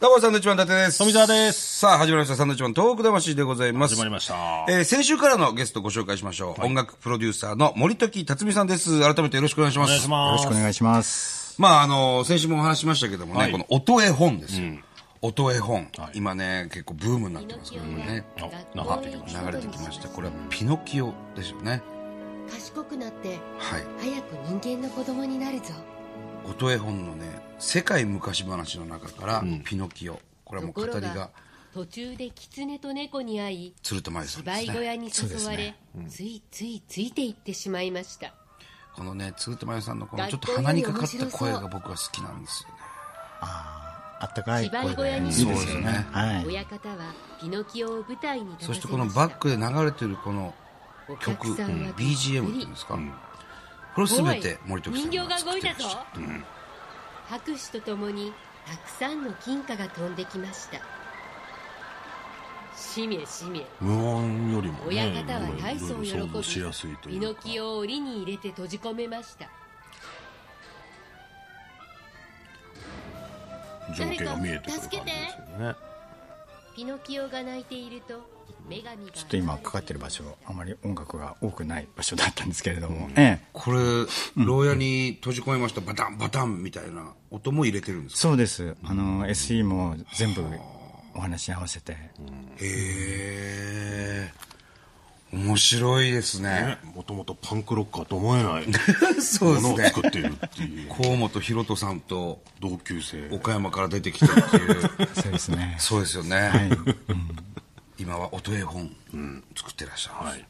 どうも、サンドウィッチマン伊達です。富澤です。さあ、始まりました。サンドウィッチマン東北魂でございます。始まりました。えー先週からのゲストご紹介しましょう。音楽プロデューサーの森時辰巳さんです。改めてよろしくお願いします。お願いしよます。ろしくお願いします。まあ、あの、先週もお話ししましたけどもね、はいこの音絵本ですよ。音絵本、今ね、結構ブームになってますけどもね。あ流れてきまし流れてきました。これはピノキオですよね。賢くなってはい。早く人間の子供になるぞ音絵本のね、世界昔話の中から、ピノキオ。これはもう語りが途中で狐と猫に会い鶴田真由さんですね。芝居小屋に誘われ、ついついついていってしまいました。このね、鶴田真由さんのこのちょっと鼻にかかった声が僕は好きなんですよね。あったかい声。芝居小屋に。でいいですよそうですよね。ね。はい。親方はピノキオを舞台に立たせました。そしてこのバックで流れてるこのお曲、客さんは BGM っていうんですか、これすべて森時さん人が形が動いたぞ。作ってらっしゃる拍手とともにたくさんの金貨が飛んできました。しめしめ。無音よりもね、親方は大層喜び。ピノキオを檻に入れて閉じ込めました。情景が見えてくる感じですよね。ピノキオが泣いていると女神がちょっと今かかってる場所、あまり音楽が多くない場所だったんですけれども、ええ。これ、牢屋に閉じ込めましたバタンバタンみたいな音も入れてるんですか？そうです。あの、SE も全部お話に合わせて、へえ面白いですね。ね、もともとパンクロッカーと思えない そうものをですね作っているっていう。河本大翔さんと同級生。岡山から出てきたっていう。そうですね。そうですよね、はい。今は音絵本、作ってらっしゃるんです、はい。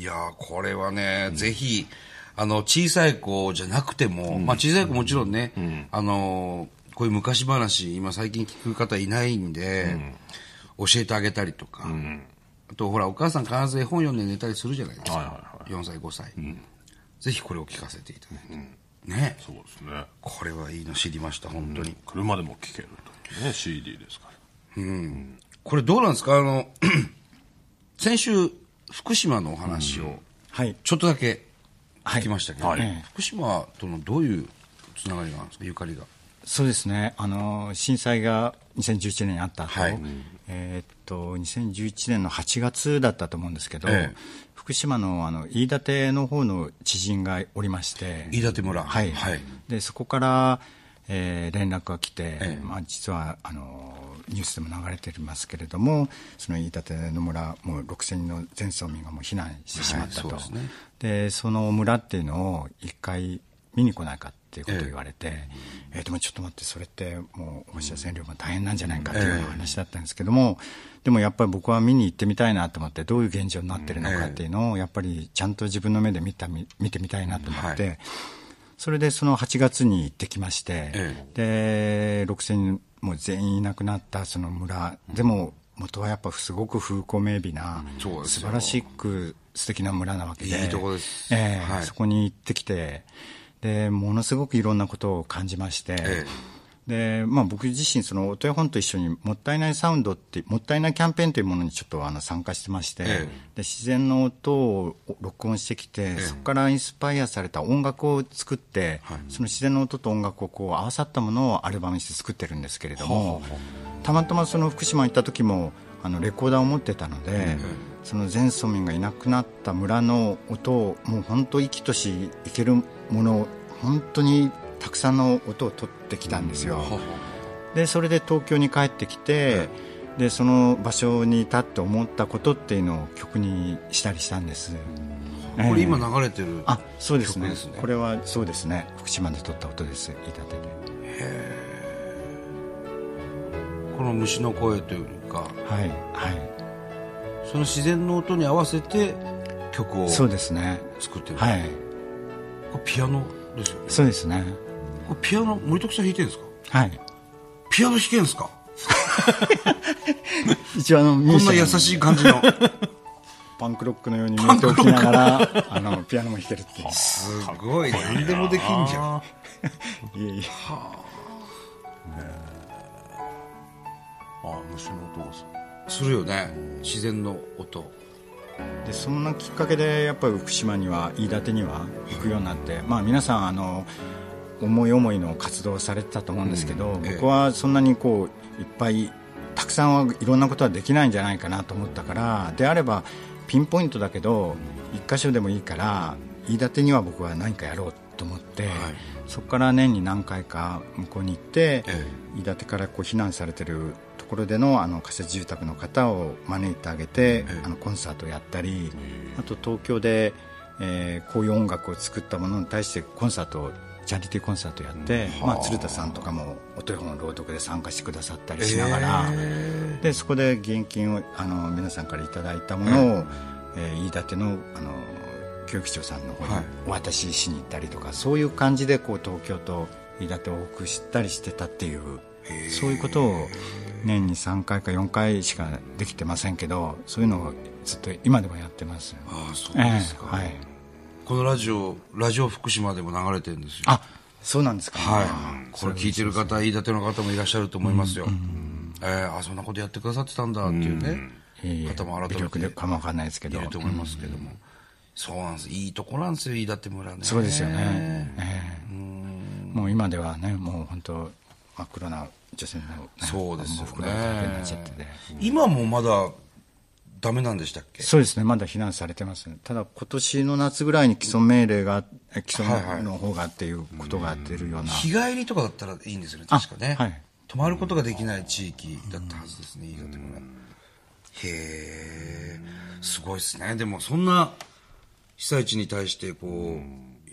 いやーこれはね、ぜひあの小さい子じゃなくても、まあ、小さい子もちろんね、あのこういう昔話今最近聞く方いないんで、教えてあげたりとか、あとほらお母さん必ず絵本読んで寝たりするじゃないですか、はいは4歳5歳、ぜひこれを聞かせていただいて、ね。そうですね。これはいいの知りました本当に、車でも聴けるというね、CD ですから。これどうなんですか？あの 先週福島のお話をはい。ちょっとだけ聞きましたけど、はい。はい。福島とのどういうつながりがあるんですか？ゆかりが。そうですね。あの、震災が2011年にあった後、はい。えーっと、2011年の8月だったと思うんですけど、ええ。福島のあの飯舘の方の知人がおりまして、飯舘村。はい、はい。でそこから、えー連絡が来て、ええ。まあ、実はあのニュースでも流れてますけれどもその飯舘の村もう6000人の全村民がもう避難してしまったと、はいそうですね。でその村っていうのを一回見に来ないかっていうことを言われて、えーでもちょっと待ってそれってもう放射線量が大変なんじゃないかっていう話だったんですけども、でもやっぱり僕は見に行ってみたいなと思ってどういう現状になってるのかっていうのをやっぱりちゃんと自分の目で見た見見てみたいなと思って、はい。それでその8月に行ってきまして、で6000人もう全員いなくなったその村、でも元はやっぱすごく風光明媚な、素晴らしく素敵な村なわけでいいとこです。ええはい。そこに行ってきてでものすごくいろんなことを感じまして、えでまあ、僕自身その音絵本と一緒にもったいないサウンドってもったいないキャンペーンというものにちょっとあの参加してまして、ええ。で自然の音を録音してきて、そこからインスパイアされた音楽を作って、その自然の音と音楽をこう合わさったものをアルバムにして作ってるんですけれども、たまたまその福島に行った時もあのレコーダーを持ってたので、その全村民がいなくなった村の音をもう本当生きとしいけるものを本当にたくさんの音を取ってきたんですよ。でそれで東京に帰ってきて、でその場所に立って思ったことっていうのを曲にしたりしたんです。これええ今流れてる、あそうですね。これはそうですね。福島で撮った音です飯舘で。この虫の声というか。はいはその自然の音に合わせて曲をいそうですね。作ってる、はいピアノですよね。そうですね。ピアノ森徳さん弾いてるんですか？はい。ピアノ弾けるんですか？一応あのこんな優しい感じの。パンクロックのように見えておきながらあのピアノも弾けるっていう。すごい何でもできんじゃん。いえいえ。あ。虫の音がする。するよね。自然の音でそんなきっかけでやっぱり福島には飯舘には行くようになって、まあ、皆さんあの思い思いの活動をされてたと思うんですけど、僕はそんなにこういっぱいたくさんはいろんなことはできないんじゃないかなと思ったからであればピンポイントだけど一箇所でもいいから飯舘には僕は何かやろうと思って、そこから年に何回か向こうに行って、え。飯舘からこう避難されてるところでのあの仮設住宅の方を招いてあげて、あのコンサートをやったり、あと東京で、えーこういう音楽を作ったものに対してコンサートをチャリティーコンサートやって、まあ、鶴田さんとかも音絵本朗読で参加してくださったりしながら、でそこで現金をあの皆さんからいただいたものを、えー飯舘のあの教育長さんの方にはい。お渡ししに行ったりとか、そういう感じでこう東京と飯舘を往復したりしてたっていうそういうことを年に3回か4回しかできてませんけどそういうのをずっと今でもやってますああそうですか、ええはい。このラジオラジオ福島でも流れてるんですよ。あそうなんですか、はい、これ聞いてる方、飯舘の方もいらっしゃると思いますよ。えーあ、そんなことやってくださってたんだっていうね、いえいえ。方も改めてでかもわかんないですけど。いると思いますけども。そうなんです。いいとこなんですよ、飯舘村ね。そうですよね、ええ。もう今ではねもう本当真っ黒な女性の、ね、そうですよね。っちゃってて。今もまだダメなんでしたっけ？そうですね、まだ避難されてます、ただ今年の夏ぐらいに既存命令が、え既はいはい。存の方がっていうことが出るような、日帰りとかだったらいいんですよね、確かね。あはい。泊まることができない地域だったはずですね、飯舘村。へえ、すごいですね。でもそんな被災地に対してこ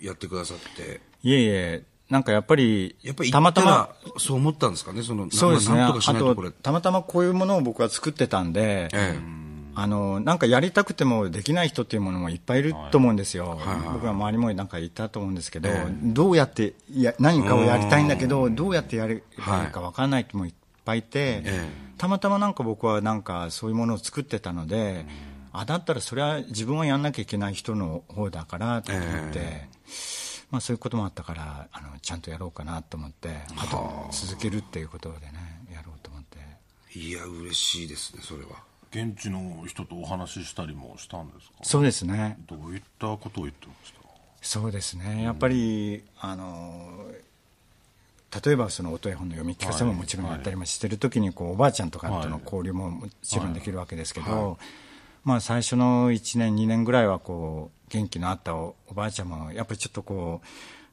う、やってくださって、いえいえ、なんかやっぱり、やっぱりたまたま、そう思ったんですかね、その、そうですね、あななんと。たまたまこういうものを僕は作ってたんで、えあのなんかやりたくてもできない人っていうものもいっぱいいると思うんですよ、僕は周りもなんかいたと思うんですけど、どうやってや何かをやりたいんだけど、どうやってやればいいか分からない人もいっぱいいて、えたまたまなんか僕はなんかそういうものを作ってたので、あだったらそれは自分はやんなきゃいけない人の方だからと思って。まあ、そういうこともあったからあのちゃんとやろうかなと思ってあと続けるっていうことでねやろうと思って。えいや、嬉しいですね、それは。現地の人とお話ししたりもしたんですか？そうですね。どういったことを言ってました？そうですね、やっぱり、あの例えばその音絵本の読み聞かせももちろんやったりもしてる時にこうおばあちゃんとかとの交流ももちろんできるわけですけど、まあ、最初の1年、2年ぐらいはこう元気のあったおおばあちゃんもやっぱりちょっとこう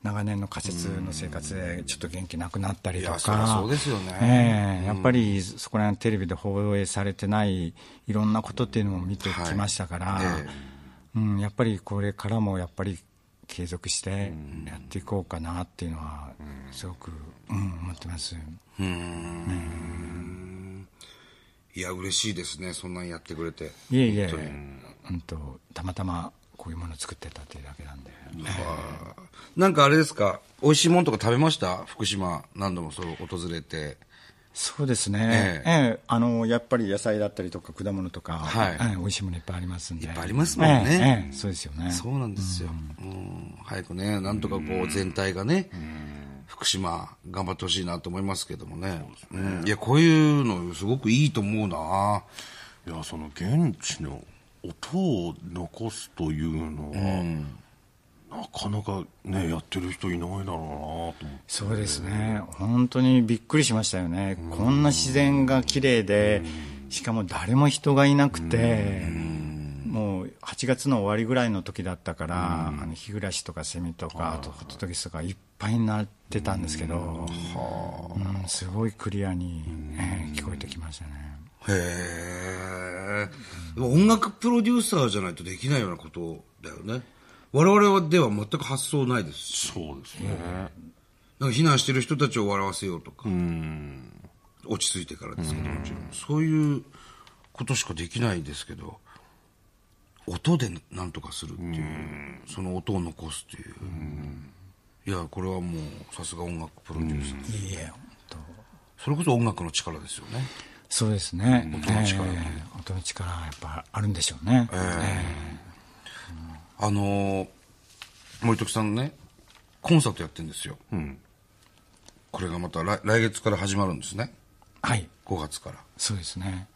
長年の仮設の生活でちょっと元気なくなったりとか、そうですよね。ええやっぱりそこら辺テレビで放映されてないいろんなことっていうのも見てきましたから、はいえうん、やっぱりこれからもやっぱり継続してやっていこうかなっていうのはすごく、うん、思ってます。いや、嬉しいですね、そんなんやってくれて。いえいえ本当に、うんと、たまたまこういうものを作ってたっていうだけなんで。なんかあれですか、美味しいものとか食べました？福島、何度もそう訪れて。そうですね、ええ。えあのやっぱり野菜だったりとか果物とか、はい。ええ美味しいものいっぱいありますんで、いっぱいありますもんね。そうですよね、そうなんですよ。うん。早くね、なんとかこう全体がね、福島頑張ってほしいなと思いますけどもね。うん。いや、こういうのすごくいいと思うな。いやその現地の音を残すというのは、なかなかねやってる人いないだろうなと思って。そうですね、本当にびっくりしましたよね、こんな自然が綺麗で、しかも誰も人がいなくて、8月の終わりぐらいの時だったから、あの日暮らしとかセミとか、あとホトトギスとかいっぱいになってたんですけど、うんすごいクリアに、ええ聞こえてきましたね。へえ。でも音楽プロデューサーじゃないとできないようなことだよね。我々では全く発想ないですし。そうですね、なんか避難してる人たちを笑わせようとか。落ち着いてからですけど、もちろん。そういうことしかできないですけど、音で何とかするっていう、その音を残すっていう。いや、これはもう、さすが音楽プロデューサー。いいえ、本当それこそ音楽の力ですよね。そうですね、音の力ええ音の力はやっぱあるんでしょうね。あのー森徳さんね、コンサートやってるんですよ。これがまた来来月から始まるんですね。はい、5月から。そうですね。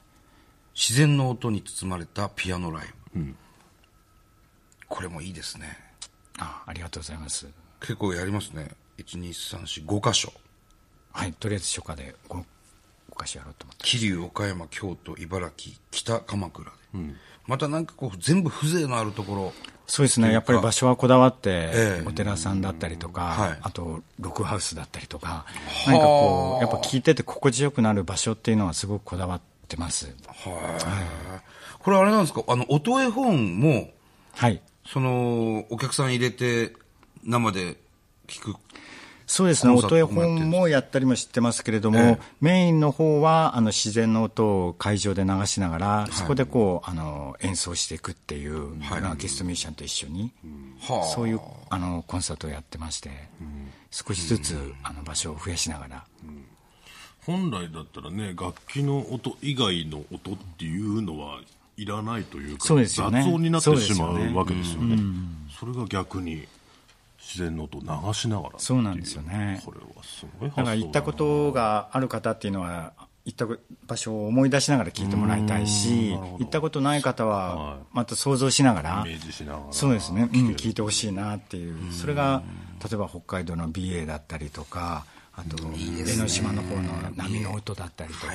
自然の音に包まれたピアノライブ。これもいいですね。あありがとうございます。結構やりますね。12345箇所。はい、とりあえず初夏で 5, 5箇所やろうと思って。桐生岡山京都茨城北鎌倉で、またなんかこう全部風情のあるところ。そうですね、やっぱり場所はこだわって、ええ。お寺さんだったりとか、はい。あとログハウスだったりとか、なんかこう、やっぱ聞いてて心地よくなる場所っていうのはすごくこだわってます。はい。これあれなんですか？あの音絵本もはい。そのお客さん入れて生で聞くそうですね、音絵本もやったりもしてますけれども、ええ。メインの方はあの自然の音を会場で流しながら、そこでこうあの演奏していくっていう、はい。まあゲストミュージシャンと一緒に、はあ。そういうあのコンサートをやってまして、少しずつあの場所を増やしながら。本来だったらね楽器の音以外の音っていうのはいらないというかそうですよね。雑音になってしまそうわけですよね。それが逆に自然の音を流しながらそうなんですよね。これはすごいだから行ったことがある方っていうのは、行った場所を思い出しながら聞いてもらいたいし、行ったことない方はは、また想像しながらイメ、ージしながら。そうですね、うん、聞いてほしいなっていう、それが例えば北海道の美瑛だったりとか、あと江ノ島の方の波の音だったりとか、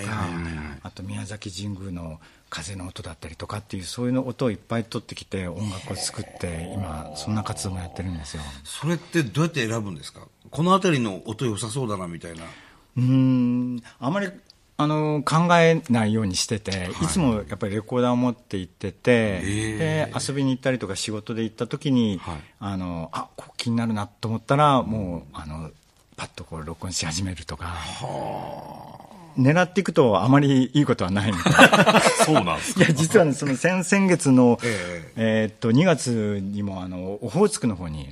あと宮崎神宮の風の音だったりとかっていう、そういうの音をいっぱい取ってきて、音楽を作って、今、そんな活動もやってるんですよ。それってどうやって選ぶんですか？この辺りの音良さそうだなみたいな。うーんあまりあの考えないようにしてて、い、つもやっぱりレコーダーを持って行ってて、で遊びに行ったりとか仕事で行った時に、はい。あのあ気になるなと思ったらもうあのパッとこう録音し始めるとか。狙っていくとあまりいいことはないみたい。な そうなんですいや実はねその先先月の、ええーっと2月にもあのオホーツクの方に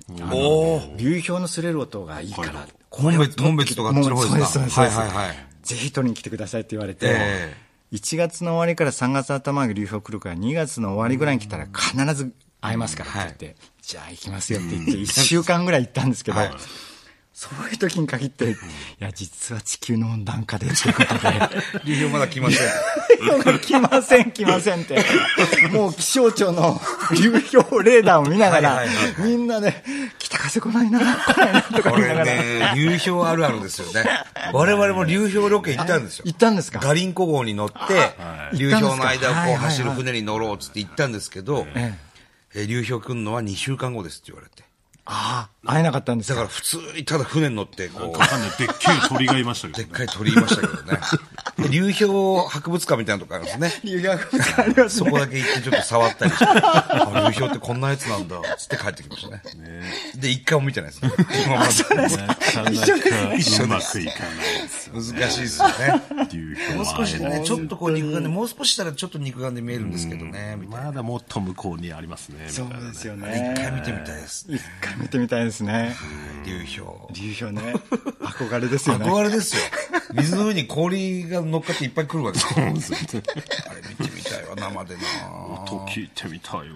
流氷の擦れる音がいいから、門別門別とかあっちの方ですか。もうそうですそうですはいはいはい。ぜひ取りに来てくださいって言われて、え1月の終わりから3月頭まで流氷来るから2月の終わりぐらいに来たら必ず会えますからって言って、じゃあ行きますよって言って1週間ぐらい行ったんですけど、はいそういう時に限って、いや、実は地球の温暖化でっていうことで、流氷まだ来ません。来ません、来ませんって。もう気象庁の流氷レーダーを見ながらみんなで、北風来ないな、来ないなとかこ言いながら。れね流氷あるあるですよね。我々も流氷ロケ行ったんですよ。行ったんですか？ガリンコ号に乗って流氷の間をこう走る船に乗ろうっつって行ったんですけど流氷来るのは2週間後ですって言われてああ、会えなかったんですか？だから普通にただ船に乗ってこうわかんない。でっけえ鳥がいましたけどでっかい鳥いましたけどね。で流氷博物館みたいなとこあるんですね。流氷博物館ありますね。そこだけ行ってちょっと触ったりして、あ流氷ってこんなやつなんだ、つって帰ってきましたね。で、一回も見てないです。今までなか。なかうまくいかないですよ難しいですよね。流氷もう少しはね、ちょっとこう肉眼で、もう少ししたらちょっと肉眼で見えるんですけどね、みたいな。まだもっと向こうにありますね。そうみたいなね。ですよね。一回見てみたいです。一回見てみたいですね。流氷。流氷ね。憧れですよね。憧れですよ。水の上に氷が乗っかっていっぱい来るわけですよ。あれ見てみたいわ、生でな音聞いてみたいわ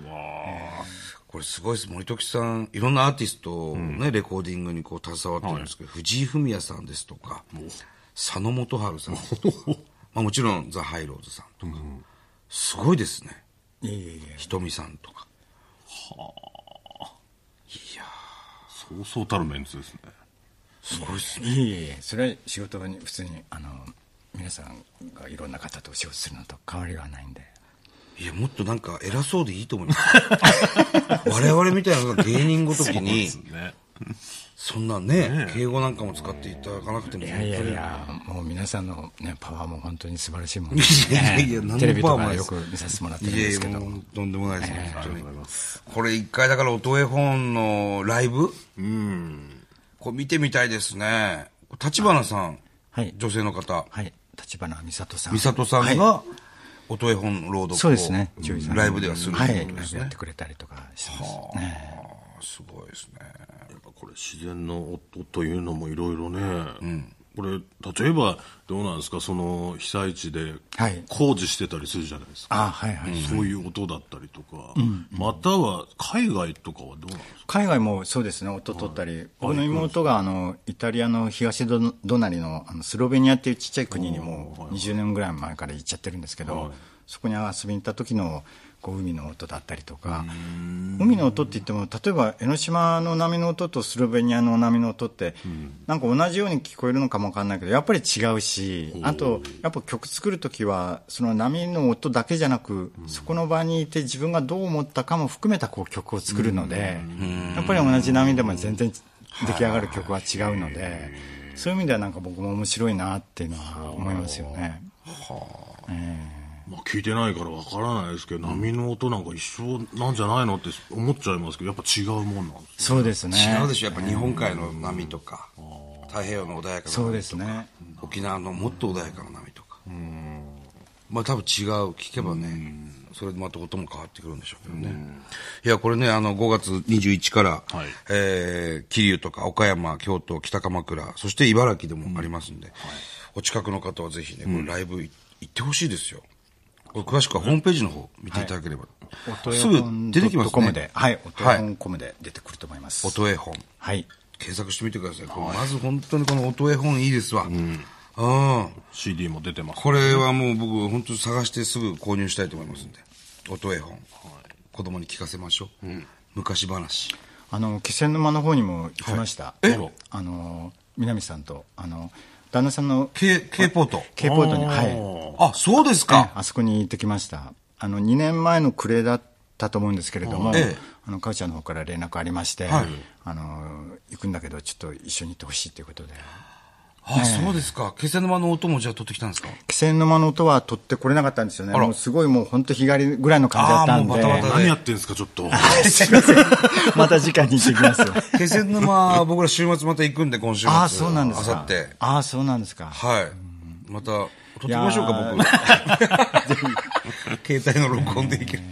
これすごいです。森時さん、いろんなアーティストをね、レコーディングにこう携わってるんですけど、藤井フミヤさんですとか、佐野元春さんとか、まあもちろんザ・ハイローズさんとか、すごいですね。いえいえいえ。ひとみさんとか。そうそうたるメンツですねすごいですね。いえいえ。それは仕事に普通に、あの、皆さんがいろんな方とお仕事するのと変わりはないんで。いや、もっとなんか偉そうでいいと思います。我々みたいなのが芸人ごときに、ねそんなね、敬語なんかも使っていただかなくても、いやいやいや、もう皆さんのね、パワーも本当に素晴らしいもんいやいやいや何のテレビーもよく見させてもらってるんいやいや、ですけど。もうとんでもないです、本当に。これ一回だから音絵本のライブ？うんこれ見てみたいですね。立花さん、はい。女性の方、はい。立花美里さん。美里さんはいが音絵本朗読をそうですね。ライブではするとはい。ことですねライブやって。くれたりとかしてます。ねすごいですね。これ自然の音というのもいろいろね、これ例えばどうなんですか？その被災地ではい。工事してたりするじゃないですか、あはいはい。そういう音だったりとか、または海外とかはどうなんですか？海外もそうですね、音取ったり、僕の妹があのイタリアの東隣のあのスロベニアっていうちっちゃい国にもう20年ぐらい前から行っちゃってるんですけど、そこに遊びに行った時のこう海の音だったりとか海の音って言っても例えば江ノ島の波の音とスロベニアの波の音って、なんか同じように聞こえるのかもわかんないけどやっぱり違うしあとやっぱ曲作る時はその波の音だけじゃなく、そこの場にいて自分がどう思ったかも含めたこう曲を作るので、やっぱり同じ波でも全然出来上がる曲は違うので、そういう意味ではなんか僕も面白いなっていうのは思いますよね。まあ、聞いてないからわからないですけど、波の音なんか一緒なんじゃないのって思っちゃいますけどやっぱ違うもんなんですそうですね。違うでしょ。やっぱ日本海の波とか、太平洋の穏やかな波とかそうですね。沖縄のもっと穏やかな波とか。まあ多分違う聞けばねそれでまた音も変わってくるんでしょうけどね。いやこれねあの5月21から、はい。えー桐生とか岡山京都北鎌倉そして茨城でもありますんで、お近くの方はぜひねこれライブい行ってほしいですよ詳しくはホームページの方見ていただければ、音すぐ出てきますね。で、はい、音はい。絵本コムで出てくると思います。音絵本。はい。検索してみてください、これまず本当にこの音絵本いいですわ。うん、CD も出てます。これはもう僕本当に探してすぐ購入したいと思いますんで。音絵本、子供に聞かせましょう、昔話。あの気仙沼の方にも行きました。え？あの南さんとあの旦那さんの K, K ポート K ポートにはい。あそうですかあそこに行ってきました。あの2年前の暮れだったと思うんですけれども、ええあの母ちゃんの方から連絡ありまして、はいあの行くんだけどちょっと一緒に行ってほしいということで。あそうですか。気仙沼の音もじゃあ取ってきたんですか？気仙沼の音は取ってこれなかったんですよね。もうすごいもう本当日帰りぐらいの感じだったんで。あーもうバタバタ何やってんですかちょっと。また次回に行ってきます。気仙沼僕ら週末また行くんで今週末。ああ、そうなんですか。あさってああ、そうなんですか。はい。また撮ってきましょうかいや僕。携帯の録音でいける。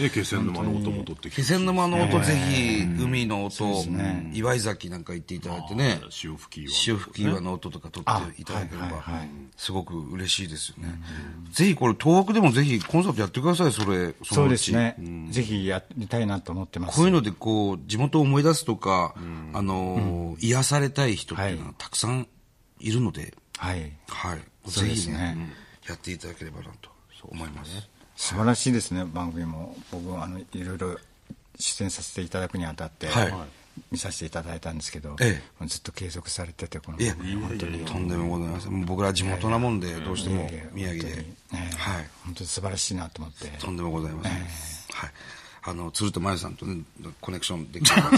で気仙沼の音も取ってきて気仙沼の音ぜひ海の音岩井崎なんか行っていただいてね。潮吹き岩潮吹き岩の音とか撮っていただければすごく嬉しいですよね。ぜひこれ東北でもぜひコンサートやってくださいそれそうのちですね。ぜひやりたいなと思ってます。こういうのでこう地元を思い出すとか、あのー癒されたい人っていうのはたくさんいるので、はい。はい、そうぜひですねね、やっていただければなと思います。素晴らしいですね、番組も。僕、あの、いろいろ出演させていただくにあたって、はい見させていただいたんですけど、えもうずっと継続されてて、この本当に。とんでもございません。僕ら地元なもんで、どうしても宮城で本当に素晴らしいなと思って。とんでもございません。はい。あの、鶴田真由さんとね、コネクションできれば。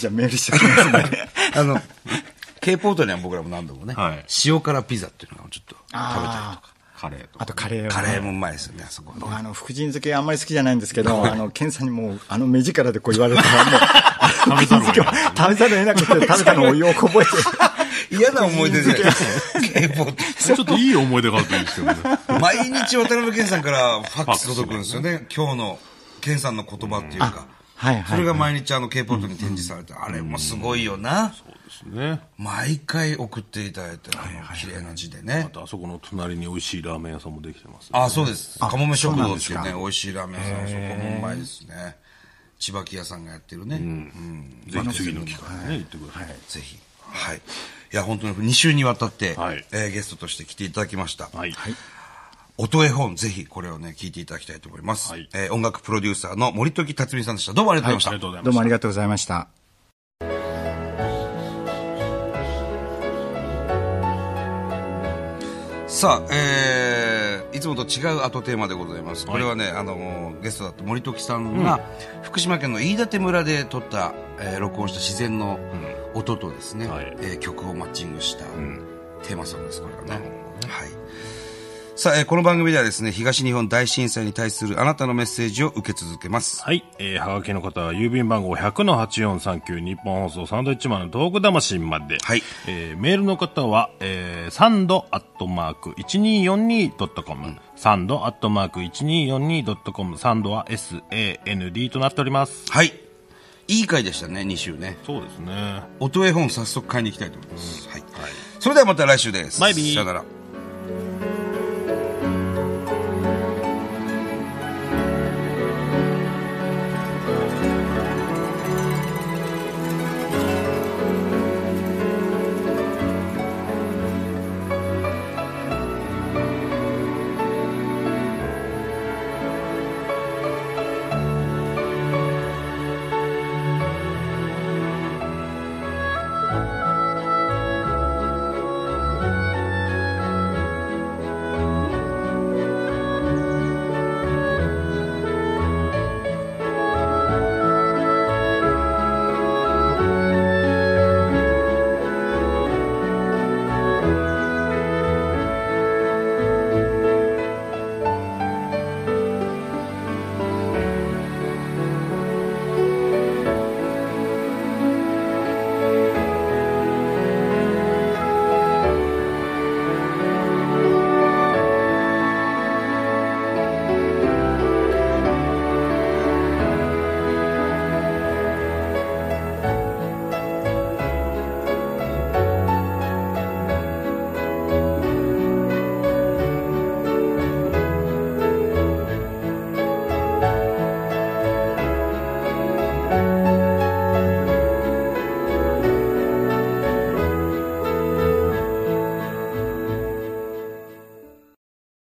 じゃあメールしておきますね。あの、K ポートには僕らも何度もね、はい塩辛ピザっていうのをちょっと食べたりとか。カレーとあとカレーをねカレーもうまいですよね、あそこね。僕あの福神漬けあんまり好きじゃないんですけど、あの健さんにもうあの目力でこう言われたらもう食べざるを得なくて食べたのをよく覚えて嫌な思い出じゃない K ポート。ちょっといい思い出があるといいですけどね毎日渡辺謙さんからファックス届くんですよね。今日の謙さんの言葉っていうか。はいはいそれが毎日あの K ポートに展示されて、あれもすごいよな。ですね毎回送っていただいて、あの、綺麗な字でねあ。とあそこの隣に美味しいラーメン屋さんもできてます、あ、そうです。かもめ食堂ってそうなんですかいうね、美味しいラーメン屋さん、そこもうまいですね。千葉木屋さんがやってるね。うん。ぜひ次の機会にね行ってください、ぜひ。はい。いや、本当に2週にわたって、はいえーゲストとして来ていただきました。はい、音絵本、ぜひこれをね、聞いていただきたいと思います。はいえー音楽プロデューサーの森時辰巳さんでした。どうもありがとうございました。ありがとうございましたどうもありがとうございましたさあ、えー、いつもと違う後テーマでございます。これはね、あの、ゲストだった森時さんが、福島県の飯舘村で撮った、えー録音した自然の音とですね、はいえー曲をマッチングしたテーマソングです、これはね。はい。さあ、えーこの番組ではですね、東日本大震災に対するあなたのメッセージを受け続けます。はい。えー、はがきの方は郵便番号100-8439日本放送サンドイッチマンの東北魂まで。はいえー、メールの方は、えー、サンドアットマーク 1242.com、サンドアットマーク 1242.com、サンドは SAND となっております。はい。いい回でしたね、2週ね。そうですね。音絵本早速買いに行きたいと思います。はい。それではまた来週です。さよなら。